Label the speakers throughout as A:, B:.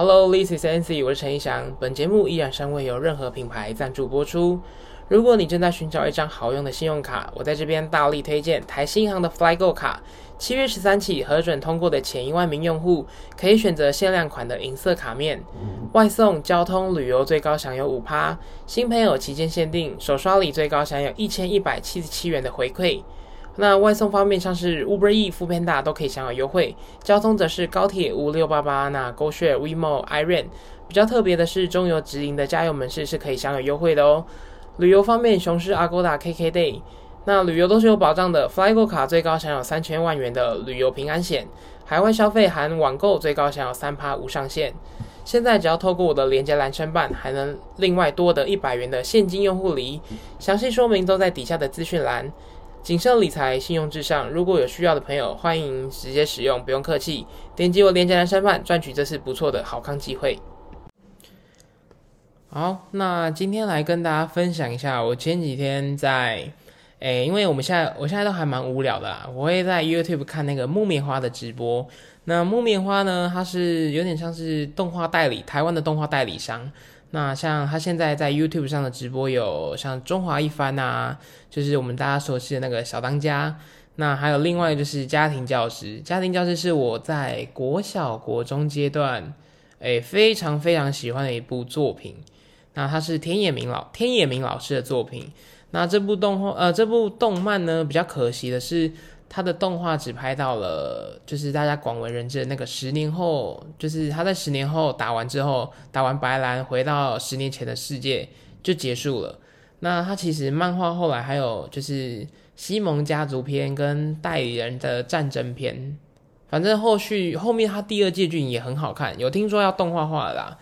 A: Hello, this is Nancy，我是陈一翔。本节目依然尚未有任何品牌赞助播出。如果你正在寻找一张好用的信用卡，我在这边大力推荐台新银行的 FlyGo 卡。七月十三起核准通过的前一万名用户，可以选择限量款的银色卡面，外送、交通、旅游最高享有五趴，新朋友期间限定，首刷礼最高享有一千一百七十七元的回馈。那外送方面，像是 Uber E、富 Panda 都可以享有优惠，交通则是高铁五六八八、那 GoShare、WeMo、iRent。比较特别的是，中油直营的加油门市是可以享有优惠的哦。旅游方面，雄狮、Agoda、KKday，那旅游都是有保障的，FlyGo 卡最高享有三千万元的旅游平安险，海外消费含网购最高享有三趴无上限。现在只要透过我的连接栏申办，还能另外多得一百元的现金用户礼，详细说明都在底下的资讯栏。谨慎理财，信用至上。如果有需要的朋友，欢迎直接使用，不用客气。点击我链接来申办，赚取这次不错的好康机会。好，那今天来跟大家分享一下，我前几天在，诶，因为我们现在我现在都还蛮无聊的啦，我会在 YouTube 看那个木棉花的直播。那木棉花呢，它是有点像是动画代理，台湾的动画代理商。那像他现在在 YouTube 上的直播有像中华一番啊，就是我们大家熟悉的那个小当家。那还有另外就是家庭教师，家庭教师是我在国小国中阶段，诶非常非常喜欢的一部作品。那它是天野明老天野明老师的作品。那这部动画呃这部动漫呢比较可惜的是。他的动画只拍到了，就是大家广为人知的那个十年后，就是他在十年后打完之后，打完白兰回到十年前的世界就结束了。那他其实漫画后来还有就是西蒙家族篇跟代理人的战争篇，反正后续后面他第二届剧也很好看，有听说要动画化了啦，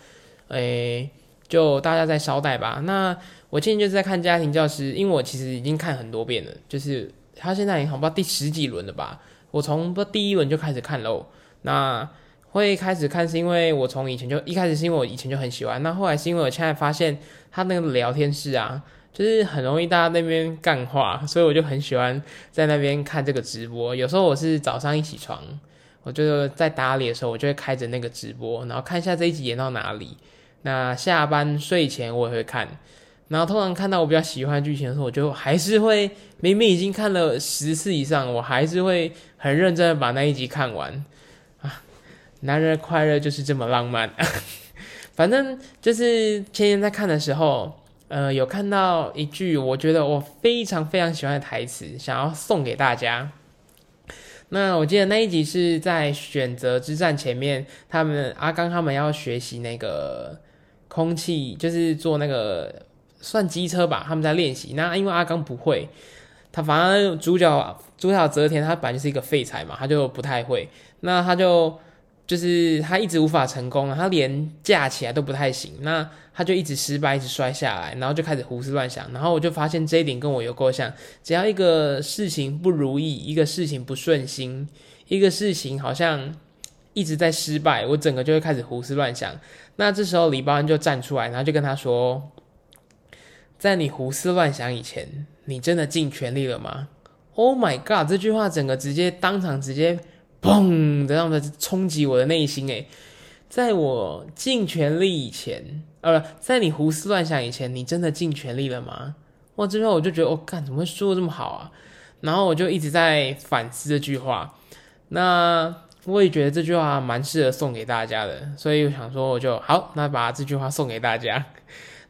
A: 诶，就大家再稍待吧。那我今天就是在看家庭教师，因为我其实已经看很多遍了，就是。他现在已经好不知道第十几轮了吧？我从不第一轮就开始看喽。那会开始看是因为我从以前就一开始是因为我以前就很喜欢，那后来是因为我现在发现他那个聊天室啊，就是很容易大家那边干话，所以我就很喜欢在那边看这个直播。有时候我是早上一起床，我就在打理的时候，我就会开着那个直播，然后看一下这一集演到哪里。那下班睡前我也会看。然后通常看到我比较喜欢剧情的时候，我就还是会明明已经看了十次以上，我还是会很认真的把那一集看完啊！男人的快乐就是这么浪漫。反正就是前天在看的时候，呃，有看到一句我觉得我非常非常喜欢的台词，想要送给大家。那我记得那一集是在选择之战前面，他们阿刚他们要学习那个空气，就是做那个。算机车吧，他们在练习。那因为阿刚不会，他反正主角主角泽田他本来就是一个废材嘛，他就不太会。那他就就是他一直无法成功，他连架起来都不太行。那他就一直失败，一直摔下来，然后就开始胡思乱想。然后我就发现这一点跟我有够像，只要一个事情不如意，一个事情不顺心，一个事情好像一直在失败，我整个就会开始胡思乱想。那这时候李包恩就站出来，然后就跟他说。在你胡思乱想以前，你真的尽全力了吗？Oh my god！这句话整个直接当场直接砰的让它冲击我的内心诶，在我尽全力以前，呃，在你胡思乱想以前，你真的尽全力了吗？哇！这句话我就觉得，我干怎么会说的这么好啊？然后我就一直在反思这句话。那我也觉得这句话蛮适合送给大家的，所以我想说，我就好，那把这句话送给大家。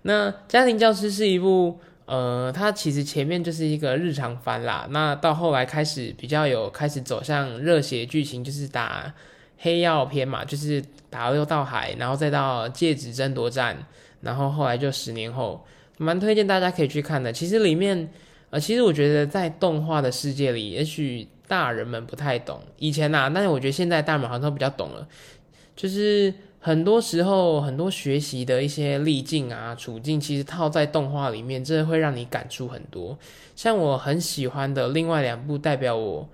A: 那家庭教师是一部，呃，它其实前面就是一个日常番啦。那到后来开始比较有开始走向热血剧情，就是打黑曜篇嘛，就是打六道海，然后再到戒指争夺战，然后后来就十年后，蛮推荐大家可以去看的。其实里面，呃，其实我觉得在动画的世界里，也许大人们不太懂以前呐，但是我觉得现在大人们好像都比较懂了，就是。很多时候，很多学习的一些历境啊、处境，其实套在动画里面，真的会让你感触很多。像我很喜欢的另外两部，代表我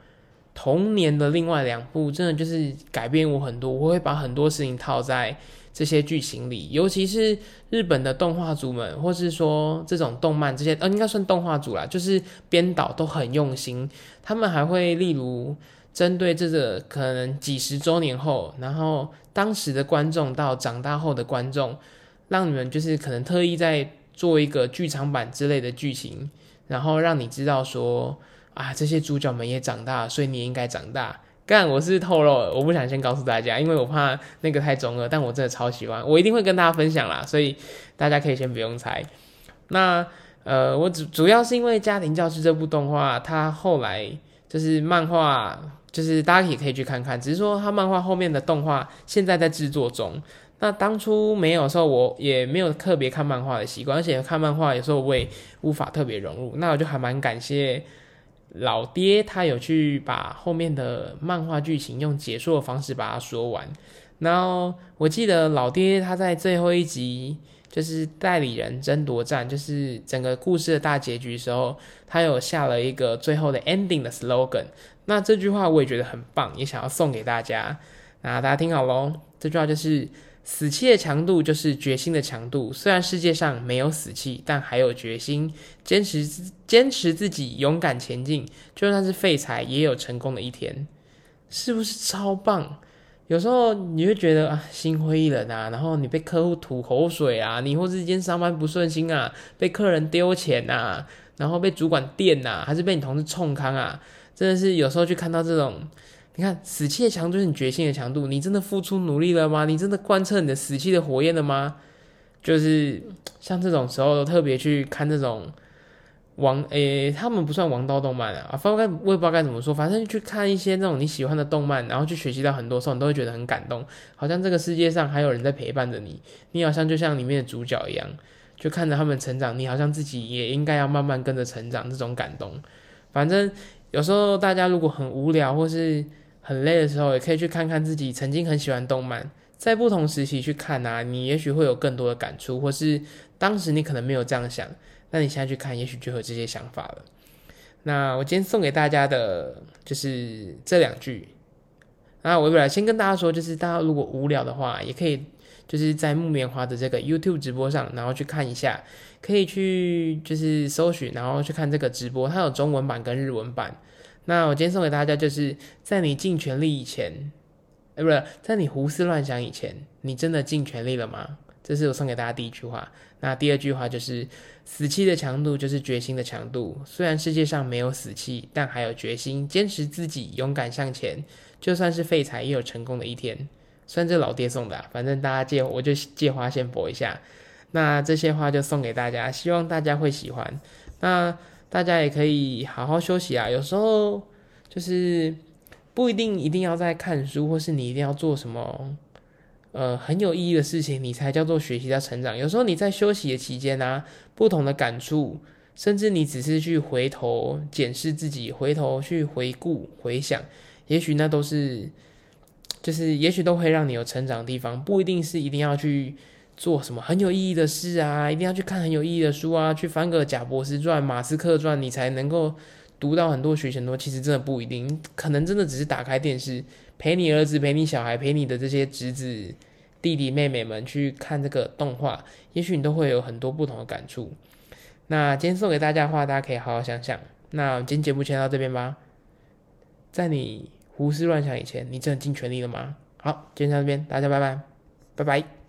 A: 童年的另外两部，真的就是改变我很多。我会把很多事情套在这些剧情里，尤其是日本的动画组们，或是说这种动漫这些，呃，应该算动画组啦，就是编导都很用心。他们还会例如。针对这个可能几十周年后，然后当时的观众到长大后的观众，让你们就是可能特意在做一个剧场版之类的剧情，然后让你知道说啊，这些主角们也长大，所以你也应该长大。干，我是透露，我不想先告诉大家，因为我怕那个太中二，但我真的超喜欢，我一定会跟大家分享啦，所以大家可以先不用猜。那呃，我主主要是因为《家庭教师》这部动画，它后来就是漫画，就是大家也可以去看看，只是说他漫画后面的动画现在在制作中。那当初没有时候，我也没有特别看漫画的习惯，而且看漫画有时候我也无法特别融入。那我就还蛮感谢。老爹他有去把后面的漫画剧情用解说的方式把它说完，然后我记得老爹他在最后一集就是代理人争夺战，就是整个故事的大结局时候，他有下了一个最后的 ending 的 slogan。那这句话我也觉得很棒，也想要送给大家。那大家听好喽，这句话就是。死气的强度就是决心的强度。虽然世界上没有死气，但还有决心，坚持坚持自己，勇敢前进。就算是废材，也有成功的一天，是不是超棒？有时候你会觉得啊，心灰意冷啊，然后你被客户吐口水啊，你或是今天上班不顺心啊，被客人丢钱啊，然后被主管电呐，还是被你同事冲康啊，真的是有时候去看到这种。你看，死气的强度是你决心的强度。你真的付出努力了吗？你真的贯彻你的死气的火焰了吗？就是像这种时候，特别去看这种王诶，他们不算王道动漫啊，反正我也不知道该怎么说。反正去看一些那种你喜欢的动漫，然后去学习到很多时候，你都会觉得很感动。好像这个世界上还有人在陪伴着你，你好像就像里面的主角一样，就看着他们成长，你好像自己也应该要慢慢跟着成长。这种感动，反正有时候大家如果很无聊或是。很累的时候，也可以去看看自己曾经很喜欢动漫，在不同时期去看啊，你也许会有更多的感触，或是当时你可能没有这样想，那你现在去看，也许就有这些想法了。那我今天送给大家的就是这两句。那我本来先跟大家说，就是大家如果无聊的话，也可以就是在木棉花的这个 YouTube 直播上，然后去看一下，可以去就是搜寻，然后去看这个直播，它有中文版跟日文版。那我今天送给大家，就是在你尽全力以前，哎，不是在你胡思乱想以前，你真的尽全力了吗？这是我送给大家第一句话。那第二句话就是，死气的强度就是决心的强度。虽然世界上没有死气，但还有决心，坚持自己，勇敢向前。就算是废材，也有成功的一天。算是老爹送的，反正大家借我就借花献佛一下。那这些花就送给大家，希望大家会喜欢。那。大家也可以好好休息啊，有时候就是不一定一定要在看书，或是你一定要做什么呃很有意义的事情，你才叫做学习到成长。有时候你在休息的期间呢，不同的感触，甚至你只是去回头检视自己，回头去回顾回想，也许那都是就是也许都会让你有成长的地方，不一定是一定要去。做什么很有意义的事啊？一定要去看很有意义的书啊，去翻个贾博士传、马斯克传，你才能够读到很多学很多。其实真的不一定，可能真的只是打开电视，陪你儿子、陪你小孩、陪你的这些侄子、弟弟、妹妹们去看这个动画，也许你都会有很多不同的感触。那今天送给大家的话，大家可以好好想想。那今天节目先到这边吧。在你胡思乱想以前，你真的尽全力了吗？好，今天到这边，大家拜拜，拜拜。